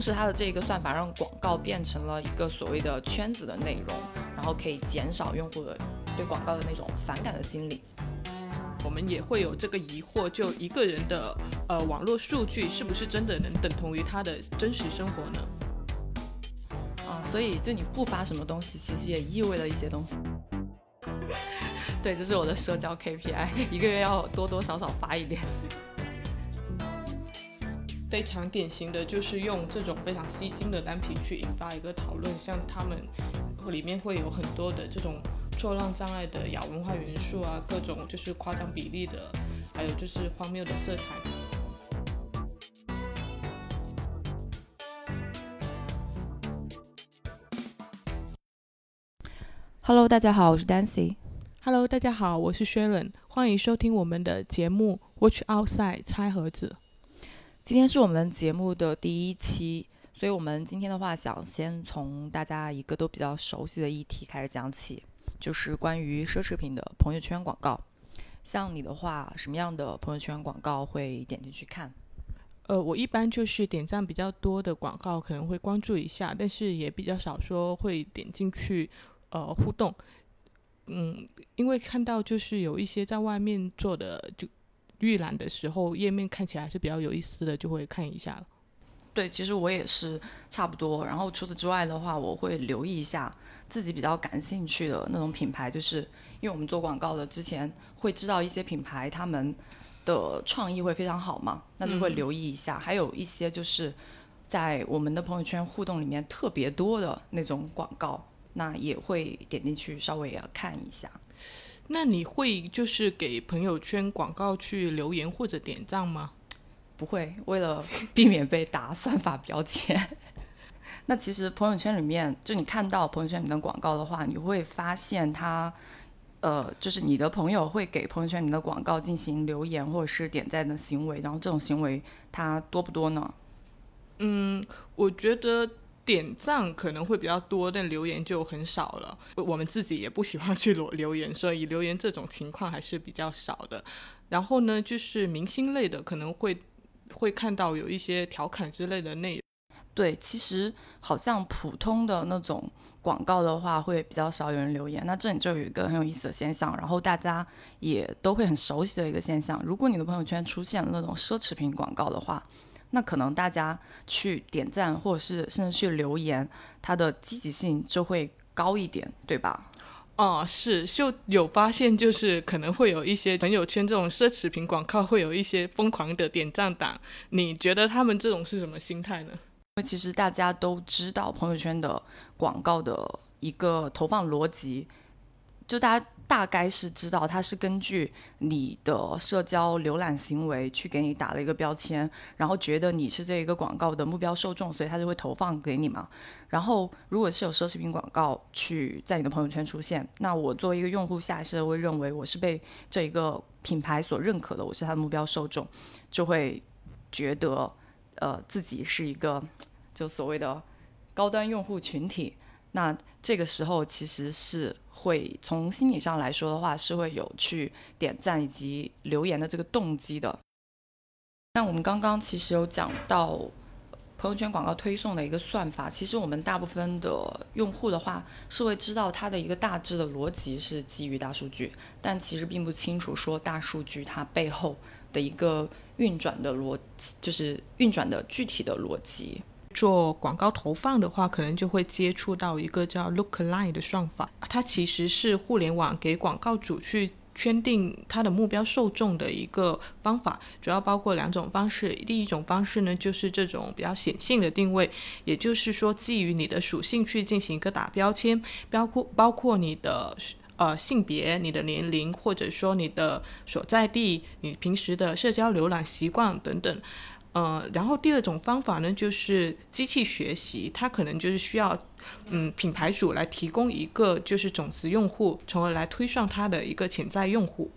同时它的这个算法让广告变成了一个所谓的圈子的内容，然后可以减少用户的对广告的那种反感的心理。我们也会有这个疑惑，就一个人的呃网络数据是不是真的能等同于他的真实生活呢？啊，所以就你不发什么东西，其实也意味了一些东西。对，这是我的社交 KPI，一个月要多多少少发一点。非常典型的就是用这种非常吸睛的单品去引发一个讨论，像他们里面会有很多的这种。错乱障碍的亚文化元素啊，各种就是夸张比例的，还有就是荒谬的色彩。Hello，大家好，我是 Dancy。Hello，大家好，我是 Sharon。欢迎收听我们的节目《Watch Outside》拆盒子。今天是我们节目的第一期，所以我们今天的话，想先从大家一个都比较熟悉的议题开始讲起。就是关于奢侈品的朋友圈广告，像你的话，什么样的朋友圈广告会点进去看？呃，我一般就是点赞比较多的广告可能会关注一下，但是也比较少说会点进去呃互动。嗯，因为看到就是有一些在外面做的就预览的时候，页面看起来是比较有意思的，就会看一下了。对，其实我也是差不多。然后除此之外的话，我会留意一下自己比较感兴趣的那种品牌，就是因为我们做广告的之前会知道一些品牌他们的创意会非常好嘛，那就会留意一下。还有一些就是在我们的朋友圈互动里面特别多的那种广告，那也会点进去稍微要看一下。那你会就是给朋友圈广告去留言或者点赞吗？不会，为了避免被打算法标签。那其实朋友圈里面，就你看到朋友圈里面的广告的话，你会发现它，呃，就是你的朋友会给朋友圈里面的广告进行留言或者是点赞的行为，然后这种行为它多不多呢？嗯，我觉得点赞可能会比较多，但留言就很少了。我们自己也不喜欢去留留言，所以留言这种情况还是比较少的。然后呢，就是明星类的可能会。会看到有一些调侃之类的内容，对，其实好像普通的那种广告的话，会比较少有人留言。那这里就有一个很有意思的现象，然后大家也都会很熟悉的一个现象：如果你的朋友圈出现了那种奢侈品广告的话，那可能大家去点赞或者是甚至去留言，它的积极性就会高一点，对吧？哦，是就有发现，就是可能会有一些朋友圈这种奢侈品广告会有一些疯狂的点赞党。你觉得他们这种是什么心态呢？因为其实大家都知道朋友圈的广告的一个投放逻辑，就大家。大概是知道它是根据你的社交浏览行为去给你打了一个标签，然后觉得你是这一个广告的目标受众，所以它就会投放给你嘛。然后如果是有奢侈品广告去在你的朋友圈出现，那我作为一个用户下意识会认为我是被这一个品牌所认可的，我是它的目标受众，就会觉得呃自己是一个就所谓的高端用户群体。那这个时候其实是会从心理上来说的话，是会有去点赞以及留言的这个动机的。那我们刚刚其实有讲到朋友圈广告推送的一个算法，其实我们大部分的用户的话是会知道它的一个大致的逻辑是基于大数据，但其实并不清楚说大数据它背后的一个运转的逻辑，就是运转的具体的逻辑。做广告投放的话，可能就会接触到一个叫 Lookalike 的算法，它其实是互联网给广告主去圈定它的目标受众的一个方法，主要包括两种方式。第一种方式呢，就是这种比较显性的定位，也就是说基于你的属性去进行一个打标签，包括包括你的呃性别、你的年龄，或者说你的所在地、你平时的社交浏览习惯等等。呃，然后第二种方法呢，就是机器学习，它可能就是需要，嗯，品牌主来提供一个就是种子用户，从而来推算它的一个潜在用户。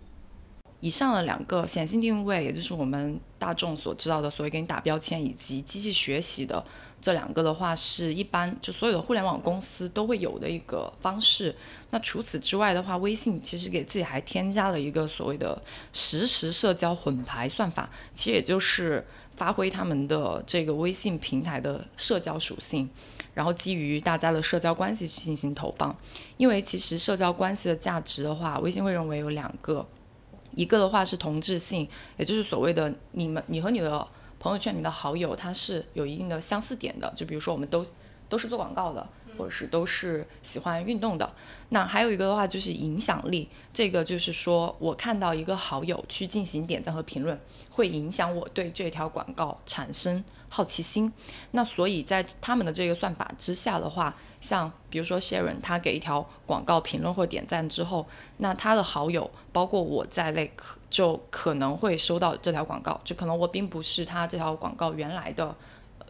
以上的两个显性定位，也就是我们大众所知道的所谓给你打标签以及机器学习的这两个的话，是一般就所有的互联网公司都会有的一个方式。那除此之外的话，微信其实给自己还添加了一个所谓的实时社交混排算法，其实也就是发挥他们的这个微信平台的社交属性，然后基于大家的社交关系去进行投放。因为其实社交关系的价值的话，微信会认为有两个。一个的话是同质性，也就是所谓的你们你和你的朋友圈里面的好友，它是有一定的相似点的。就比如说我们都都是做广告的，或者是都是喜欢运动的。那还有一个的话就是影响力，这个就是说我看到一个好友去进行点赞和评论，会影响我对这条广告产生好奇心。那所以在他们的这个算法之下的话。像比如说 Sharon，他给一条广告评论或点赞之后，那他的好友包括我在内，可就可能会收到这条广告。就可能我并不是他这条广告原来的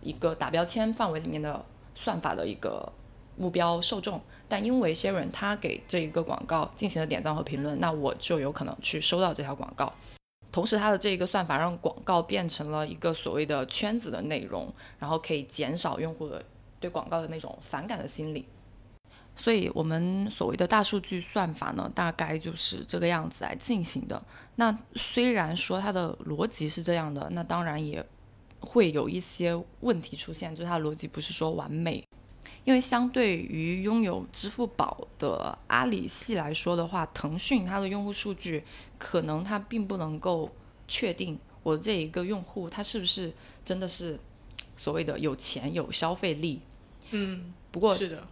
一个打标签范围里面的算法的一个目标受众，但因为 Sharon 他给这一个广告进行了点赞和评论，那我就有可能去收到这条广告。同时，它的这一个算法让广告变成了一个所谓的圈子的内容，然后可以减少用户的。对广告的那种反感的心理，所以我们所谓的大数据算法呢，大概就是这个样子来进行的。那虽然说它的逻辑是这样的，那当然也会有一些问题出现，就是它的逻辑不是说完美。因为相对于拥有支付宝的阿里系来说的话，腾讯它的用户数据可能它并不能够确定我这一个用户他是不是真的是所谓的有钱有消费力。嗯，不过是的，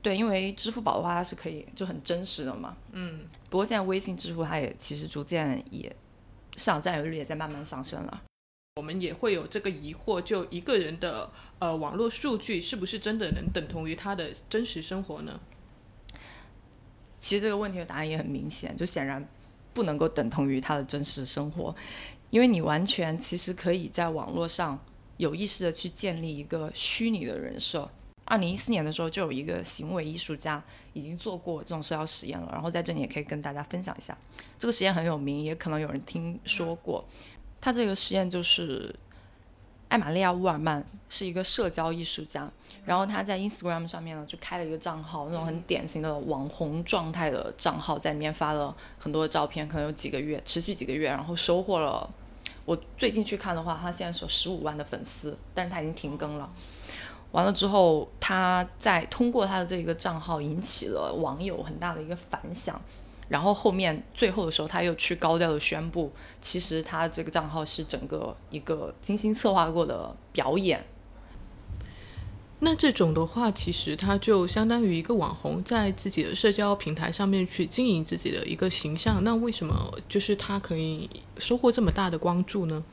对，因为支付宝的话，它是可以就很真实的嘛。嗯，不过现在微信支付它也其实逐渐也市场占有率也在慢慢上升了。我们也会有这个疑惑，就一个人的呃网络数据是不是真的能等同于他的真实生活呢？其实这个问题的答案也很明显，就显然不能够等同于他的真实生活，因为你完全其实可以在网络上。有意识的去建立一个虚拟的人设。二零一四年的时候，就有一个行为艺术家已经做过这种社交实验了。然后在这里也可以跟大家分享一下，这个实验很有名，也可能有人听说过。他这个实验就是艾玛利亚·乌尔曼是一个社交艺术家，然后他在 Instagram 上面呢就开了一个账号，那种很典型的网红状态的账号，在里面发了很多的照片，可能有几个月，持续几个月，然后收获了。我最近去看的话，他现在是有十五万的粉丝，但是他已经停更了。完了之后，他在通过他的这个账号引起了网友很大的一个反响，然后后面最后的时候，他又去高调的宣布，其实他这个账号是整个一个精心策划过的表演。那这种的话，其实他就相当于一个网红在自己的社交平台上面去经营自己的一个形象。那为什么就是他可以收获这么大的关注呢？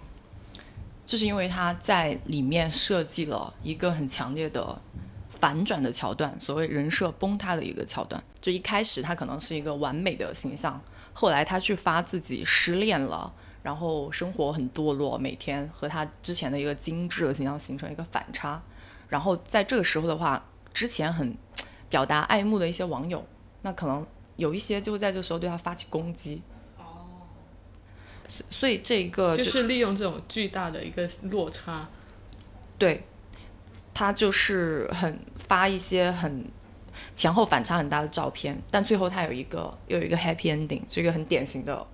就是因为他在里面设计了一个很强烈的反转的桥段，所谓人设崩塌的一个桥段。就一开始他可能是一个完美的形象，后来他去发自己失恋了，然后生活很堕落，每天和他之前的一个精致的形象形成一个反差。然后在这个时候的话，之前很表达爱慕的一些网友，那可能有一些就在这时候对他发起攻击。哦，所所以这个就是利用这种巨大的一个落差，对，他就是很发一些很前后反差很大的照片，但最后他有一个又有一个 happy ending，是一个很典型的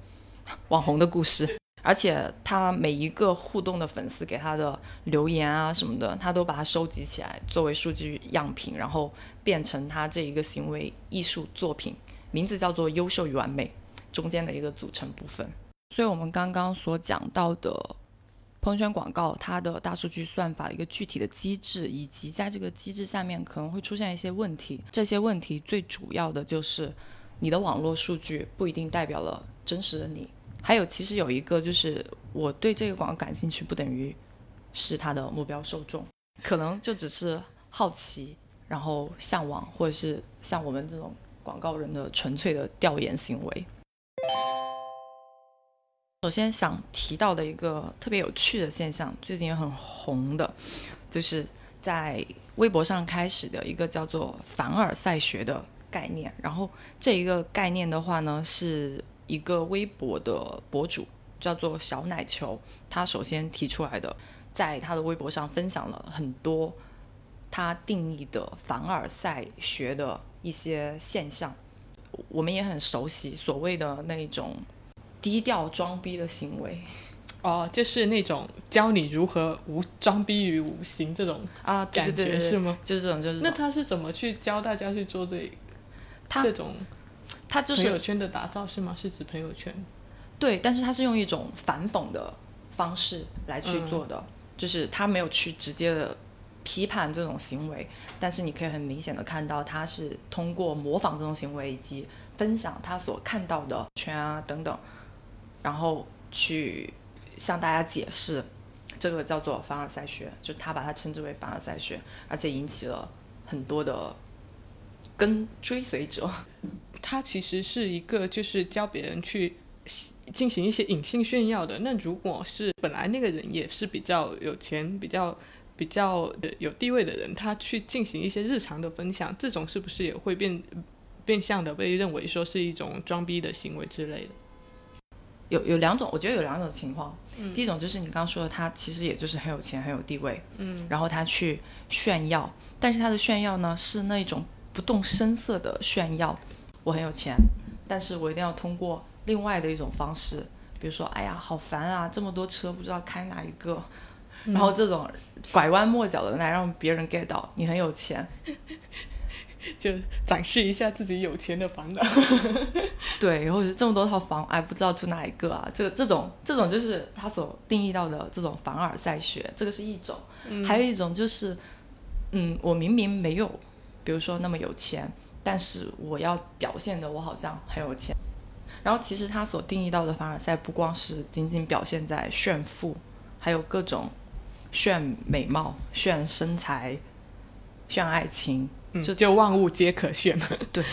网红的故事。而且他每一个互动的粉丝给他的留言啊什么的，他都把它收集起来作为数据样品，然后变成他这一个行为艺术作品，名字叫做“优秀与完美”中间的一个组成部分。所以，我们刚刚所讲到的朋友圈广告，它的大数据算法的一个具体的机制，以及在这个机制下面可能会出现一些问题。这些问题最主要的就是，你的网络数据不一定代表了真实的你。还有，其实有一个就是，我对这个广告感兴趣，不等于是他的目标受众，可能就只是好奇，然后向往，或者是像我们这种广告人的纯粹的调研行为。首先想提到的一个特别有趣的现象，最近也很红的，就是在微博上开始的一个叫做凡尔赛学的概念。然后这一个概念的话呢，是。一个微博的博主叫做小奶球，他首先提出来的，在他的微博上分享了很多他定义的凡尔赛学的一些现象。我们也很熟悉所谓的那种低调装逼的行为哦，就是那种教你如何无装逼于无形这种啊，对感对对对觉是吗？就是这种，就是那他是怎么去教大家去做这他这种他就是朋友圈的打造是吗？是指朋友圈？对，但是他是用一种反讽的方式来去嗯做的，就是他没有去直接的批判这种行为，但是你可以很明显的看到他是通过模仿这种行为以及分享他所看到的圈啊等等，然后去向大家解释这个叫做凡尔赛学，就他把它称之为凡尔赛学，而且引起了很多的跟追随者。他其实是一个就是教别人去进行一些隐性炫耀的。那如果是本来那个人也是比较有钱、比较比较有地位的人，他去进行一些日常的分享，这种是不是也会变变相的被认为说是一种装逼的行为之类的？有有两种，我觉得有两种情况。第一种就是你刚刚说的，他其实也就是很有钱、很有地位，嗯，然后他去炫耀，但是他的炫耀呢是那种不动声色的炫耀，我很有钱，但是我一定要通过另外的一种方式，比如说，哎呀，好烦啊，这么多车不知道开哪一个，然后这种拐弯抹角的来让别人 get 到你很有钱，就展示一下自己有钱的烦恼。对，或者这么多套房，哎，不知道住哪一个啊？这个这种这种就是他所定义到的这种凡尔赛学，这个是一种。还有一种就是，嗯，我明明没有，比如说那么有钱，但是我要表现的我好像很有钱。然后其实他所定义到的凡尔赛，不光是仅仅表现在炫富，还有各种炫美貌、炫身材、炫爱情，嗯，就万物皆可炫嘛。对，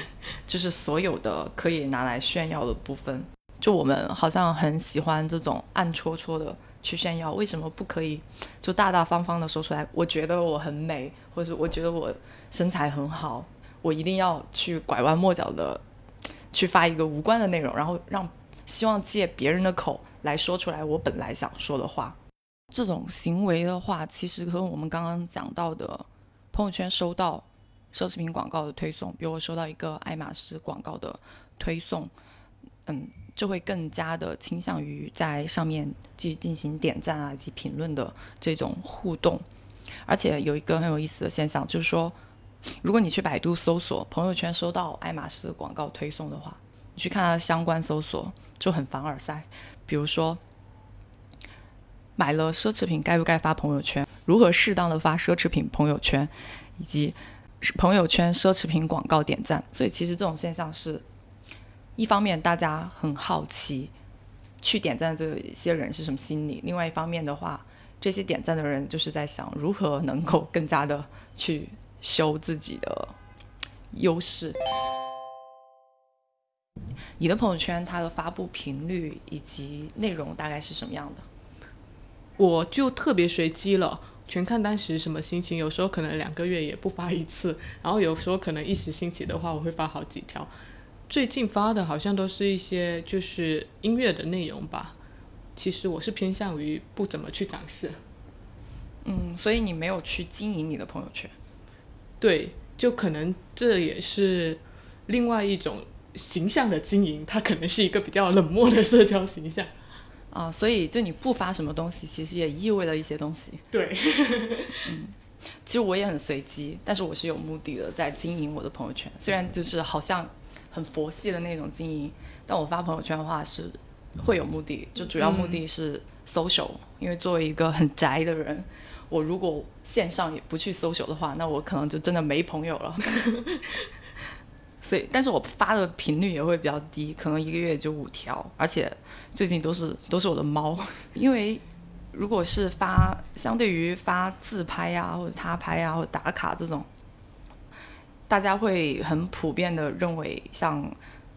就是所有的可以拿来炫耀的部分。就我们好像很喜欢这种暗戳戳的去炫耀，为什么不可以就大大方方的说出来？我觉得我很美，或者是我觉得我身材很好，我一定要去拐弯抹角的去发一个无关的内容，然后让希望借别人的口来说出来我本来想说的话。这种行为的话，其实和我们刚刚讲到的朋友圈收到奢侈品广告的推送，比如我收到一个爱马仕广告的推送，嗯，就会更加的倾向于在上面去进行点赞啊以及评论的这种互动。而且有一个很有意思的现象，就是说，如果你去百度搜索朋友圈收到爱马仕广告推送的话，你去看它的相关搜索就很凡尔赛，比如说。买了奢侈品该不该发朋友圈？如何适当的发奢侈品朋友圈？以及朋友圈奢侈品广告点赞。所以其实这种现象是，一方面大家很好奇去点赞的这些人是什么心理，另外一方面的话，这些点赞的人就是在想如何能够更加的去修自己的优势。你的朋友圈它的发布频率以及内容大概是什么样的？我就特别随机了，全看当时什么心情。有时候可能两个月也不发一次，然后有时候可能一时兴起的话，我会发好几条。最近发的好像都是一些就是音乐的内容吧。其实我是偏向于不怎么去展示。嗯，所以你没有去经营你的朋友圈。对，就可能这也是另外一种形象的经营，它可能是一个比较冷漠的社交形象。啊，所以就你不发什么东西，其实也意味了一些东西。对，嗯其实我也很随机，但是我是有目的的在经营我的朋友圈。虽然就是好像很佛系的那种经营，但我发朋友圈的话是会有目的，就主要目的是 social、因为作为一个很宅的人，我如果线上也不去 social 的话，那我可能就真的没朋友了。所以，但是我发的频率也会比较低，可能一个月就五条，而且最近都是都是我的猫，因为如果是发相对于发自拍呀、或者他拍呀、或者打卡这种，大家会很普遍的认为像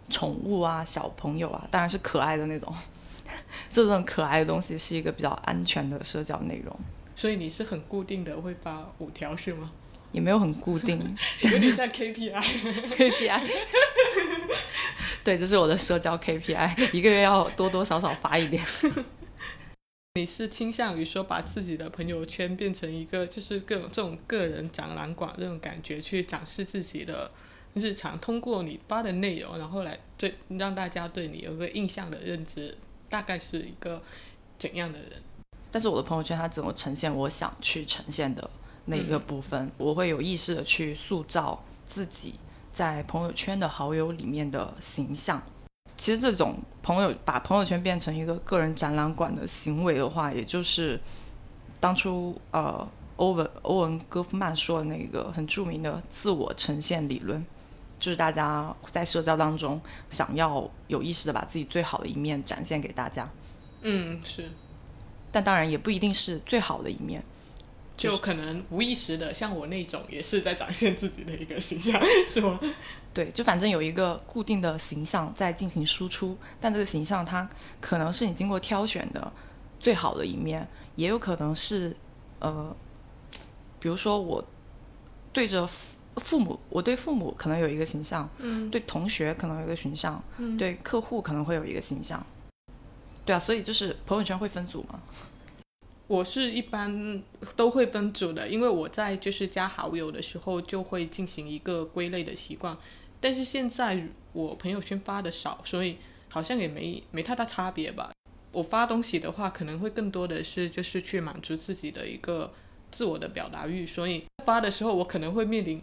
宠物啊、小朋友啊，当然是可爱的那种，这种可爱的东西是一个比较安全的社交内容，所以你是很固定的会发五条是吗？也没有很固定。有点像 KPI。KPI。对，这是我的社交 KPI，一个月要多多少少发一点。你是倾向于说把自己的朋友圈变成一个就是各种这种个人展览馆这种感觉，去展示自己的日常，通过你发的内容，然后来对让大家对你有个印象的认知，大概是一个怎样的人？但是我的朋友圈它只能呈现我想去呈现的那一个部分，我会有意识的去塑造自己在朋友圈的好友里面的形象。其实这种朋友把朋友圈变成一个个人展览馆的行为的话，也就是当初呃欧文欧文戈夫曼说的那个很著名的自我呈现理论，就是大家在社交当中想要有意识的把自己最好的一面展现给大家。嗯，是。但当然也不一定是最好的一面，就可能无意识的，像我那种也是在展现自己的一个形象，是吗？对，就反正有一个固定的形象在进行输出，但这个形象它可能是你经过挑选的最好的一面，也有可能是呃，比如说我对着父父母，我对父母可能有一个形象，嗯，对同学可能有一个形象，嗯，对客户可能会有一个形象。对啊，所以就是朋友圈会分组吗？我是一般都会分组的，因为我在就是加好友的时候就会进行一个归类的习惯。但是现在我朋友圈发的少，所以好像也没没太大差别吧。我发东西的话，可能会更多的是就是去满足自己的一个自我的表达欲，所以发的时候我可能会面临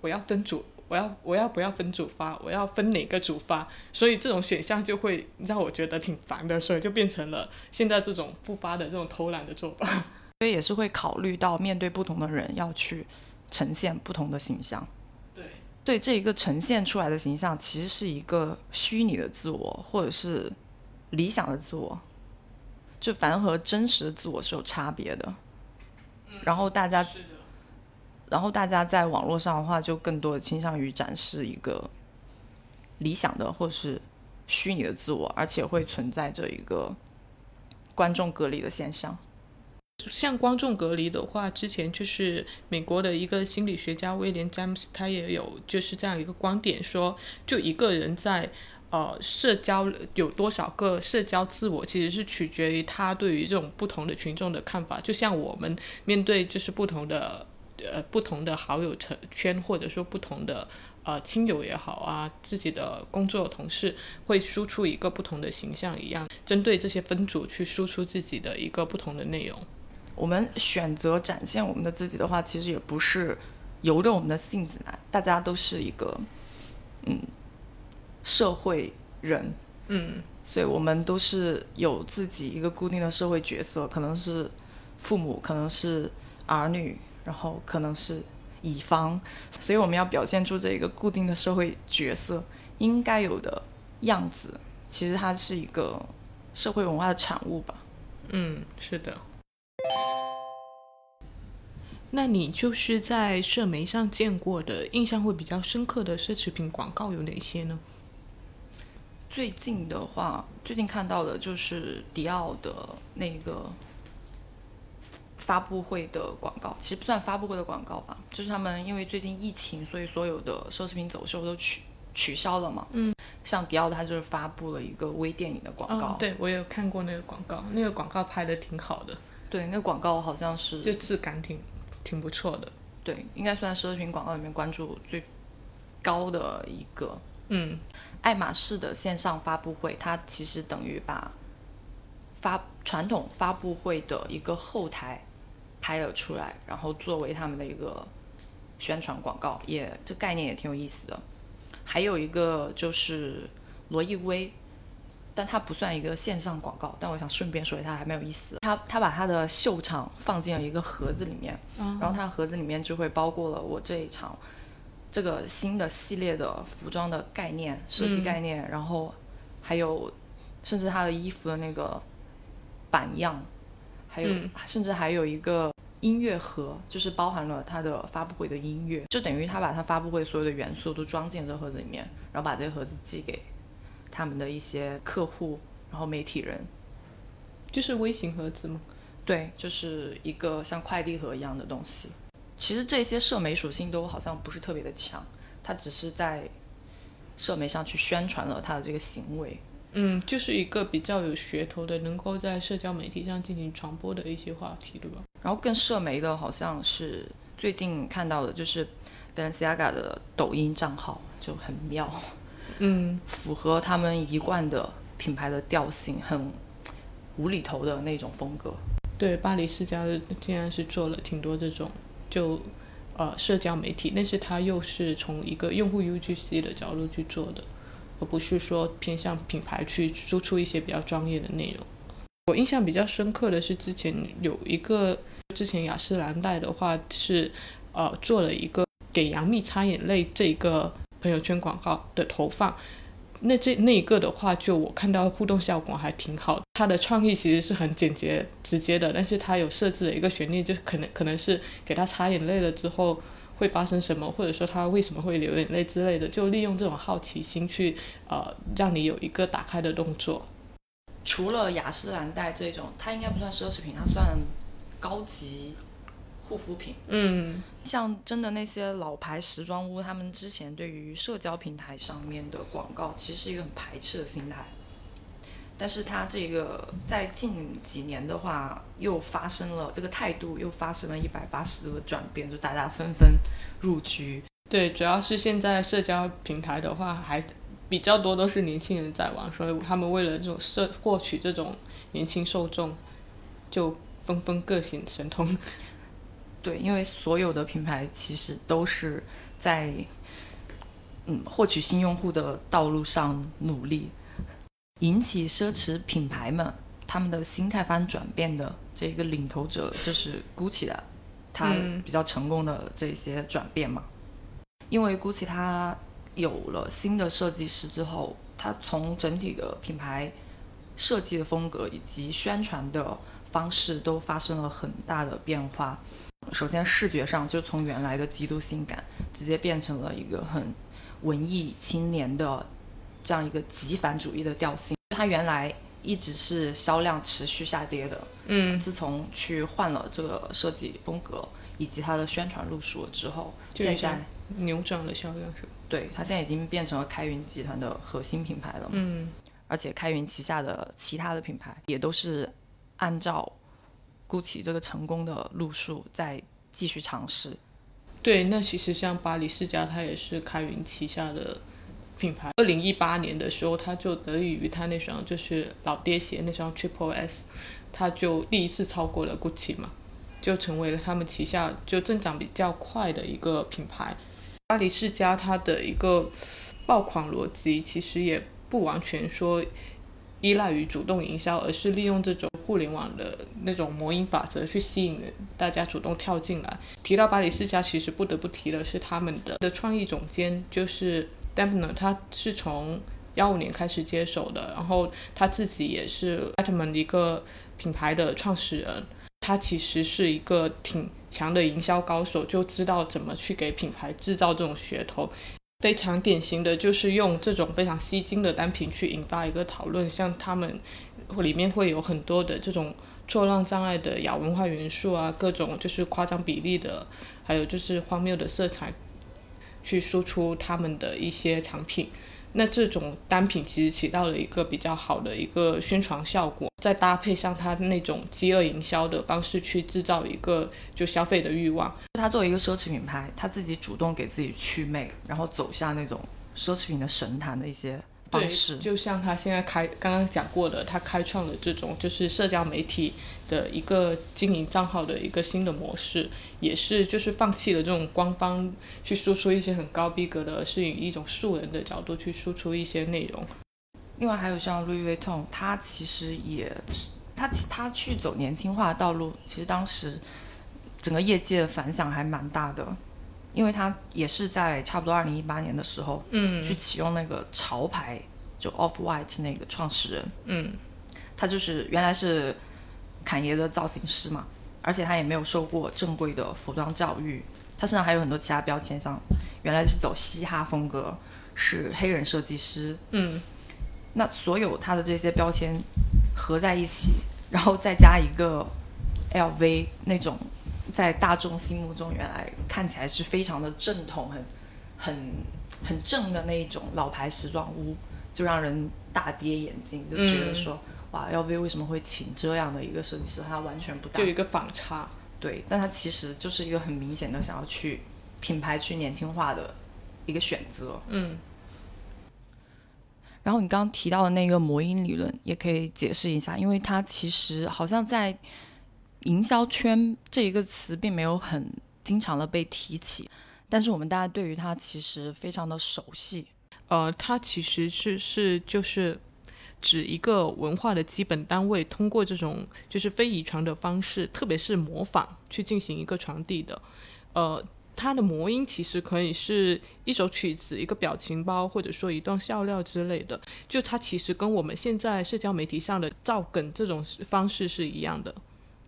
我要分组。我要我要不要分组发？我要分哪个组发？所以这种选项就会让我觉得挺烦的，所以就变成了现在这种不发的这种偷懒的做法。所以也是会考虑到面对不同的人要去呈现不同的形象。对，对这一个呈现出来的形象其实是一个虚拟的自我，或者是理想的自我，就反正和真实的自我是有差别的。嗯然后大家。然后大家在网络上的话，就更多的倾向于展示一个理想的或是虚拟的自我，而且会存在着一个观众隔离的现象。像观众隔离的话，之前就是美国的一个心理学家威廉詹姆斯，他也有就是这样一个观点，说就一个人在呃社交有多少个社交自我，其实是取决于他对于这种不同的群众的看法。就像我们面对就是不同的。呃，不同的好友圈圈，或者说不同的呃亲友也好啊，自己的工作同事会输出一个不同的形象一样，针对这些分组去输出自己的一个不同的内容。我们选择展现我们的自己的话，其实也不是由着我们的性子来，大家都是一个嗯社会人，嗯，所以我们都是有自己一个固定的社会角色，可能是父母，可能是儿女。然后可能是乙方，所以我们要表现出这一个固定的社会角色应该有的样子。其实它是一个社会文化的产物吧。嗯，是的。那你就是在社媒上见过的印象会比较深刻的奢侈品广告有哪些呢？最近的话，最近看到的就是迪奥的那个。发布会的广告其实不算发布会的广告吧，就是他们因为最近疫情，所以所有的奢侈品走秀都取取消了嘛。嗯，像迪奥，他就是发布了一个微电影的广告。对，我有看过那个广告，那个广告拍的挺好的。对，那个广告好像是就质感挺挺不错的。对，应该算奢侈品广告里面关注最高的一个。嗯，爱马仕的线上发布会，它其实等于把发传统发布会的一个后台。拍了出来，然后作为他们的一个宣传广告，也这概念也挺有意思的。还有一个就是罗意威，但它不算一个线上广告，但我想顺便说一下，还蛮有意思。他他把他的秀场放进了一个盒子里面，然后他盒子里面就会包括了我这一场这个新的系列的服装的概念设计概念，然后还有甚至他的衣服的那个版样。还有，甚至还有一个音乐盒，就是包含了他的发布会的音乐，就等于他把他发布会所有的元素都装进这盒子里面，然后把这个盒子寄给他们的一些客户，然后媒体人，就是微型盒子吗？对，就是一个像快递盒一样的东西。其实这些社媒属性都好像不是特别的强，他只是在社媒上去宣传了他的这个行为。嗯，就是一个比较有噱头的，能够在社交媒体上进行传播的一些话题，对吧？然后更社媒的，好像是最近看到的，就是 Balenciaga 的抖音账号就很妙，嗯，符合他们一贯的品牌的调性，很无厘头的那种风格。对，巴黎世家竟然是做了挺多这种就呃社交媒体，但是它又是从一个用户 UGC 的角度去做的。而不是说偏向品牌去输出一些比较专业的内容。我印象比较深刻的是之前有一个，之前雅诗兰黛的话是，呃，做了一个给杨幂擦眼泪这个朋友圈广告的投放。那这那一个的话，就我看到互动效果还挺好。它的创意其实是很简洁直接的，但是它有设置了一个悬念，就是可能可能是给他擦眼泪了之后。会发生什么，或者说他为什么会流眼泪之类的，就利用这种好奇心去，呃，让你有一个打开的动作。除了雅诗兰黛这种，它应该不算奢侈品，它算高级护肤品。嗯，像真的那些老牌时装屋，他们之前对于社交平台上面的广告，其实是一个很排斥的心态。但是它这个在近几年的话，又发生了这个态度又发生了一百八十度的转变，就大家纷纷入局。对，主要是现在社交平台的话，还比较多都是年轻人在玩，所以他们为了这种社获取这种年轻受众，就纷纷各显神通。对，因为所有的品牌其实都是在嗯获取新用户的道路上努力。引起奢侈品牌们他们的心态发生转变的这个领头者就是 GUCCI 的，他比较成功的这些转变嘛。因为 GUCCI 它有了新的设计师之后，它从整体的品牌设计的风格以及宣传的方式都发生了很大的变化。首先视觉上就从原来的极度性感，直接变成了一个很文艺青年的。这样一个极繁主义的调性，它原来一直是销量持续下跌的。嗯，自从去换了这个设计风格以及它的宣传路数之后，现在扭转了销量是吧？对，它现在已经变成了开云集团的核心品牌了。嗯，而且开云旗下的其他的品牌也都是按照 GUCCI 这个成功的路数在继续尝试。对，那其实像巴黎世家，它也是开云旗下的。品牌二零一八年的时候，他就得益于他那双就是老爹鞋那双 Triple S，他就第一次超过了 GUCCI 嘛，就成为了他们旗下就增长比较快的一个品牌。巴黎世家它的一个爆款逻辑其实也不完全说依赖于主动营销，而是利用这种互联网的那种魔音法则去吸引大家主动跳进来。提到巴黎世家，其实不得不提的是他们的的创意总监就是。他们他是从幺五年开始接手的，然后他自己也是 a t m a n 一个品牌的创始人。他其实是一个挺强的营销高手，就知道怎么去给品牌制造这种噱头。非常典型的就是用这种非常吸睛的单品去引发一个讨论，像他们里面会有很多的这种错乱障碍的亚文化元素啊，各种就是夸张比例的，还有就是荒谬的色彩。去输出他们的一些产品，那这种单品其实起到了一个比较好的一个宣传效果，再搭配上它那种饥饿营销的方式，去制造一个就消费的欲望。它作为一个奢侈品牌，它自己主动给自己祛魅，然后走向那种奢侈品的神坛的一些。方式，就像他现在开刚刚讲过的，他开创了这种就是社交媒体的一个经营账号的一个新的模式，也是就是放弃了这种官方去输出一些很高逼格的，是以一种素人的角度去输出一些内容。另外还有像 Louis Vuitton，他其实也是他他去走年轻化道路，其实当时整个业界的反响还蛮大的。因为他也是在差不多二零一八年的时候，嗯，去启用那个潮牌，就 Off White 那个创始人，嗯，他就是原来是坎爷的造型师嘛，而且他也没有受过正规的服装教育，他身上还有很多其他标签，上原来是走嘻哈风格，是黑人设计师，嗯，那所有他的这些标签合在一起，然后再加一个 LV 那种。在大众心目中，原来看起来是非常的正统、很很很正的那一种老牌时装屋，就让人大跌眼镜，就觉得说，哇，LV 为什么会请这样的一个设计师？他完全不搭，就一个反差。对，但他其实就是一个很明显的想要去品牌去年轻化的一个选择。嗯。然后你刚刚提到的那个魔音理论，也可以解释一下，因为它其实好像在营销圈这一个词并没有很经常的被提起，但是我们大家对于它其实非常的熟悉。呃，它其实是是就是指一个文化的基本单位，通过这种就是非遗传的方式，特别是模仿去进行一个传递的，呃。它的魔音其实可以是一首曲子、一个表情包，或者说一段笑料之类的。就它其实跟我们现在社交媒体上的造梗这种方式是一样的。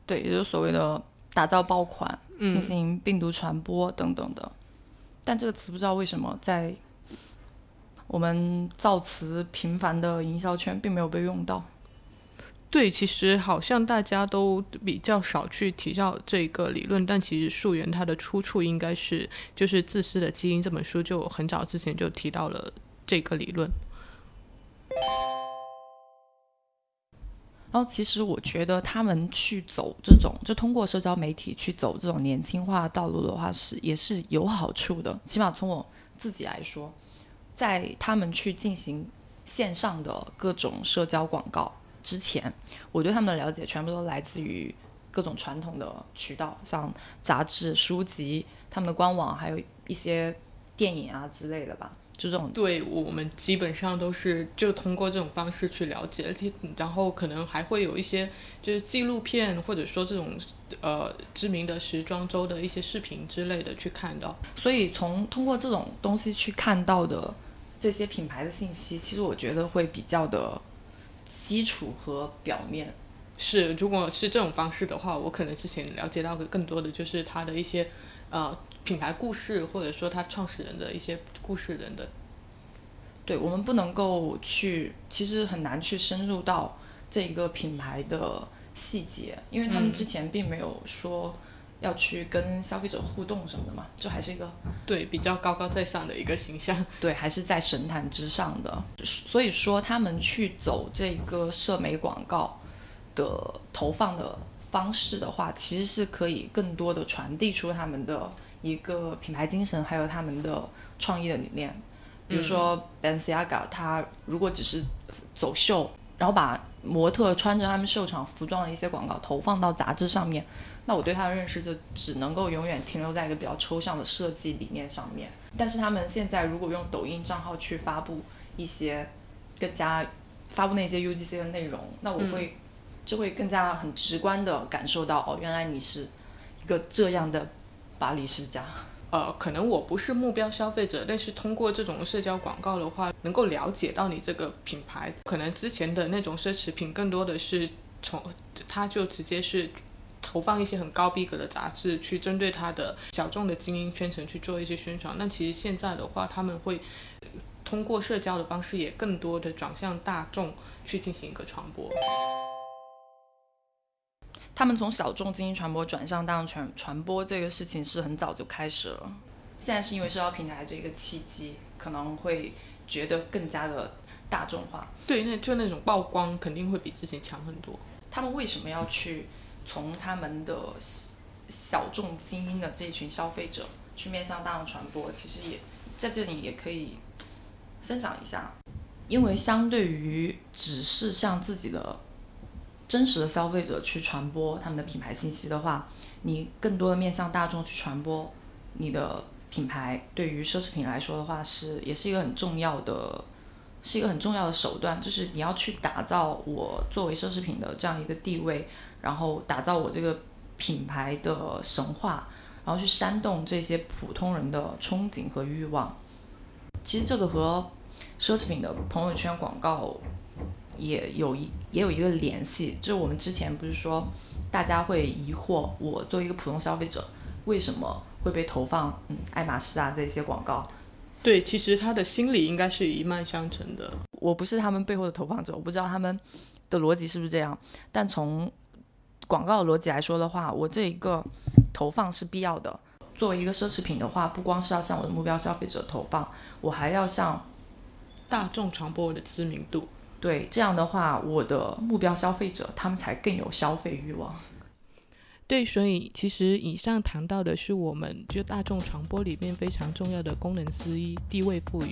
对，也就是所谓的打造爆款、进行病毒传播等等的。但这个词不知道为什么在我们造词频繁的营销圈并没有被用到。对，其实好像大家都比较少去提到这个理论，但其实溯源它的出处应该是就是《自私的基因》这本书，就很早之前就提到了这个理论。然后，其实我觉得他们去走这种，就通过社交媒体去走这种年轻化道路的话，是也是有好处的。起码从我自己来说，在他们去进行线上的各种社交广告。之前我对他们的了解全部都来自于各种传统的渠道，像杂志、书籍、他们的官网，还有一些电影啊之类的吧。就这种，对我们基本上都是就通过这种方式去了解，然后可能还会有一些就是纪录片，或者说这种呃知名的时装周的一些视频之类的去看到。所以从通过这种东西去看到的这些品牌的信息，其实我觉得会比较的。基础和表面是，如果是这种方式的话，我可能之前了解到的更多的就是它的一些呃品牌故事，或者说它创始人的一些故事等等。对，我们不能够去，其实很难去深入到这一个品牌的细节，因为他们之前并没有说。要去跟消费者互动什么的嘛，就还是一个对比较高高在上的一个形象，对，还是在神坛之上的。所以说，他们去走这个社媒广告的投放的方式的话，其实是可以更多的传递出他们的一个品牌精神，还有他们的创意的理念。比如说 Balenciaga，他如果只是走秀，然后把模特穿着他们秀场服装的一些广告投放到杂志上面。那我对他的认识就只能够永远停留在一个比较抽象的设计理念上面。但是他们现在如果用抖音账号去发布一些更加发布那些 UGC 的内容，那我会就会更加很直观的感受到，哦，原来你是一个这样的巴黎世家。呃，可能我不是目标消费者，但是通过这种社交广告的话，能够了解到你这个品牌。可能之前的那种奢侈品更多的是从它就直接是。投放一些很高逼格的杂志，去针对他的小众的精英圈层去做一些宣传。那其实现在的话，他们会通过社交的方式，也更多的转向大众去进行一个传播。他们从小众精英传播转向大众传传播这个事情是很早就开始了。现在是因为社交平台这个契机，可能会觉得更加的大众化。对，那就那种曝光肯定会比之前强很多。他们为什么要去？从他们的小众精英的这一群消费者去面向大众传播，其实也在这里也可以分享一下，因为相对于只是向自己的真实的消费者去传播他们的品牌信息的话，你更多的面向大众去传播你的品牌，对于奢侈品来说的话，是也是一个很重要的，是一个很重要的手段，就是你要去打造我作为奢侈品的这样一个地位。然后打造我这个品牌的神话，然后去煽动这些普通人的憧憬和欲望。其实这个和奢侈品的朋友圈广告也有一也有一个联系。就是我们之前不是说大家会疑惑，我作为一个普通消费者，为什么会被投放嗯爱马仕啊这些广告？对，其实他的心理应该是一脉相承的。我不是他们背后的投放者，我不知道他们的逻辑是不是这样，但从广告的逻辑来说的话，我这一个投放是必要的。作为一个奢侈品的话，不光是要向我的目标消费者投放，我还要向大众传播我的知名度。对，这样的话，我的目标消费者他们才更有消费欲望。对，所以其实以上谈到的是我们就大众传播里面非常重要的功能之一——地位赋予。